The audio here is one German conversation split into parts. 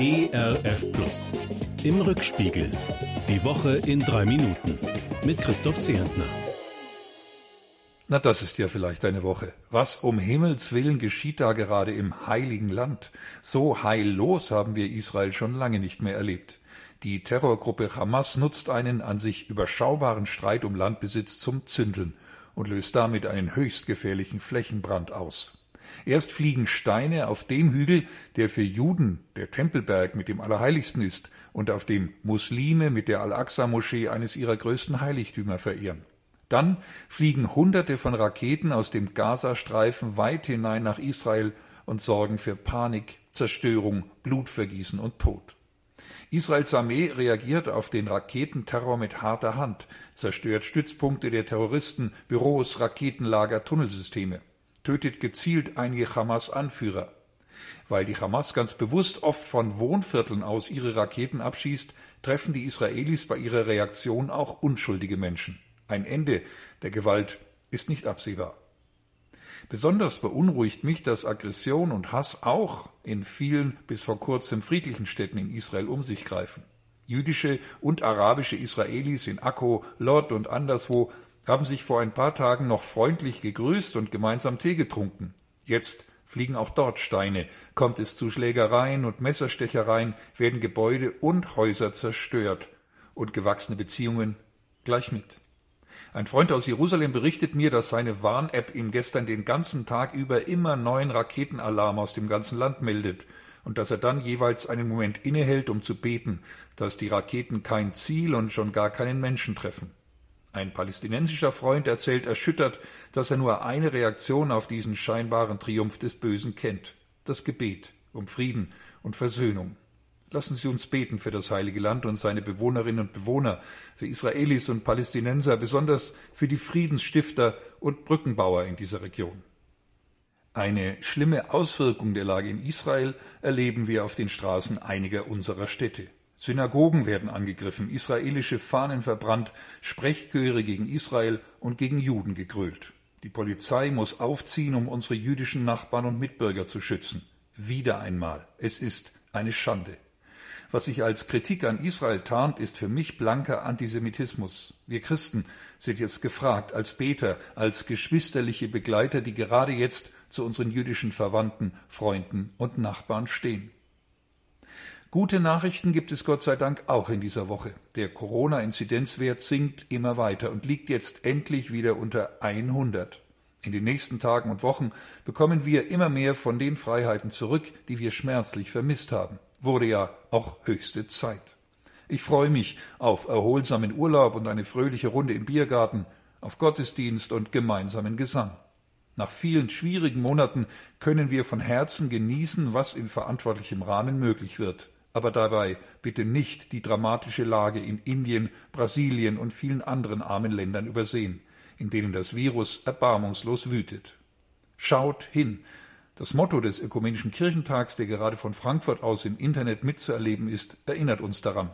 ERF Plus. Im Rückspiegel. Die Woche in drei Minuten. Mit Christoph Zehentner. Na, das ist ja vielleicht eine Woche. Was um Himmels willen geschieht da gerade im heiligen Land? So heillos haben wir Israel schon lange nicht mehr erlebt. Die Terrorgruppe Hamas nutzt einen an sich überschaubaren Streit um Landbesitz zum Zündeln und löst damit einen höchst gefährlichen Flächenbrand aus. Erst fliegen Steine auf dem Hügel, der für Juden der Tempelberg mit dem Allerheiligsten ist und auf dem Muslime mit der Al-Aqsa-Moschee eines ihrer größten Heiligtümer verehren. Dann fliegen Hunderte von Raketen aus dem Gazastreifen weit hinein nach Israel und sorgen für Panik, Zerstörung, Blutvergießen und Tod. Israels Armee reagiert auf den Raketenterror mit harter Hand, zerstört Stützpunkte der Terroristen, Büros, Raketenlager, Tunnelsysteme, tötet gezielt einige Hamas-Anführer. Weil die Hamas ganz bewusst oft von Wohnvierteln aus ihre Raketen abschießt, treffen die Israelis bei ihrer Reaktion auch unschuldige Menschen. Ein Ende der Gewalt ist nicht absehbar. Besonders beunruhigt mich, dass Aggression und Hass auch in vielen bis vor kurzem friedlichen Städten in Israel um sich greifen. Jüdische und arabische Israelis in Akko, Lod und anderswo haben sich vor ein paar Tagen noch freundlich gegrüßt und gemeinsam Tee getrunken. Jetzt fliegen auch dort Steine, kommt es zu Schlägereien und Messerstechereien, werden Gebäude und Häuser zerstört und gewachsene Beziehungen gleich mit. Ein Freund aus Jerusalem berichtet mir, dass seine Warn-App ihm gestern den ganzen Tag über immer neuen Raketenalarm aus dem ganzen Land meldet und dass er dann jeweils einen Moment innehält, um zu beten, dass die Raketen kein Ziel und schon gar keinen Menschen treffen. Ein palästinensischer Freund erzählt erschüttert, dass er nur eine Reaktion auf diesen scheinbaren Triumph des Bösen kennt das Gebet um Frieden und Versöhnung. Lassen Sie uns beten für das heilige Land und seine Bewohnerinnen und Bewohner, für Israelis und Palästinenser, besonders für die Friedensstifter und Brückenbauer in dieser Region. Eine schlimme Auswirkung der Lage in Israel erleben wir auf den Straßen einiger unserer Städte. Synagogen werden angegriffen, israelische Fahnen verbrannt, Sprechchöre gegen Israel und gegen Juden gegrölt. Die Polizei muss aufziehen, um unsere jüdischen Nachbarn und Mitbürger zu schützen. Wieder einmal. Es ist eine Schande. Was sich als Kritik an Israel tarnt, ist für mich blanker Antisemitismus. Wir Christen sind jetzt gefragt, als Beter, als geschwisterliche Begleiter, die gerade jetzt zu unseren jüdischen Verwandten, Freunden und Nachbarn stehen. Gute Nachrichten gibt es Gott sei Dank auch in dieser Woche. Der Corona-Inzidenzwert sinkt immer weiter und liegt jetzt endlich wieder unter 100. In den nächsten Tagen und Wochen bekommen wir immer mehr von den Freiheiten zurück, die wir schmerzlich vermisst haben wurde ja auch höchste Zeit. Ich freue mich auf erholsamen Urlaub und eine fröhliche Runde im Biergarten, auf Gottesdienst und gemeinsamen Gesang. Nach vielen schwierigen Monaten können wir von Herzen genießen, was in verantwortlichem Rahmen möglich wird. Aber dabei bitte nicht die dramatische Lage in Indien, Brasilien und vielen anderen armen Ländern übersehen, in denen das Virus erbarmungslos wütet. Schaut hin, das Motto des Ökumenischen Kirchentags, der gerade von Frankfurt aus im Internet mitzuerleben ist, erinnert uns daran.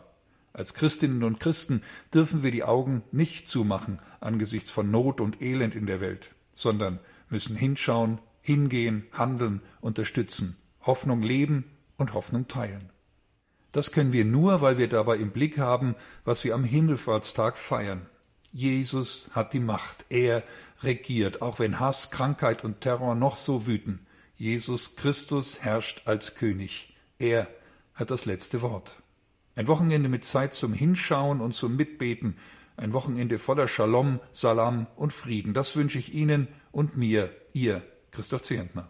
Als Christinnen und Christen dürfen wir die Augen nicht zumachen angesichts von Not und Elend in der Welt, sondern müssen hinschauen, hingehen, handeln, unterstützen, Hoffnung leben und Hoffnung teilen. Das können wir nur, weil wir dabei im Blick haben, was wir am Himmelfahrtstag feiern. Jesus hat die Macht, er regiert, auch wenn Hass, Krankheit und Terror noch so wüten. Jesus Christus herrscht als König. Er hat das letzte Wort. Ein Wochenende mit Zeit zum Hinschauen und zum Mitbeten, ein Wochenende voller Shalom, Salam und Frieden. Das wünsche ich Ihnen und mir, Ihr Christoph Zehentner.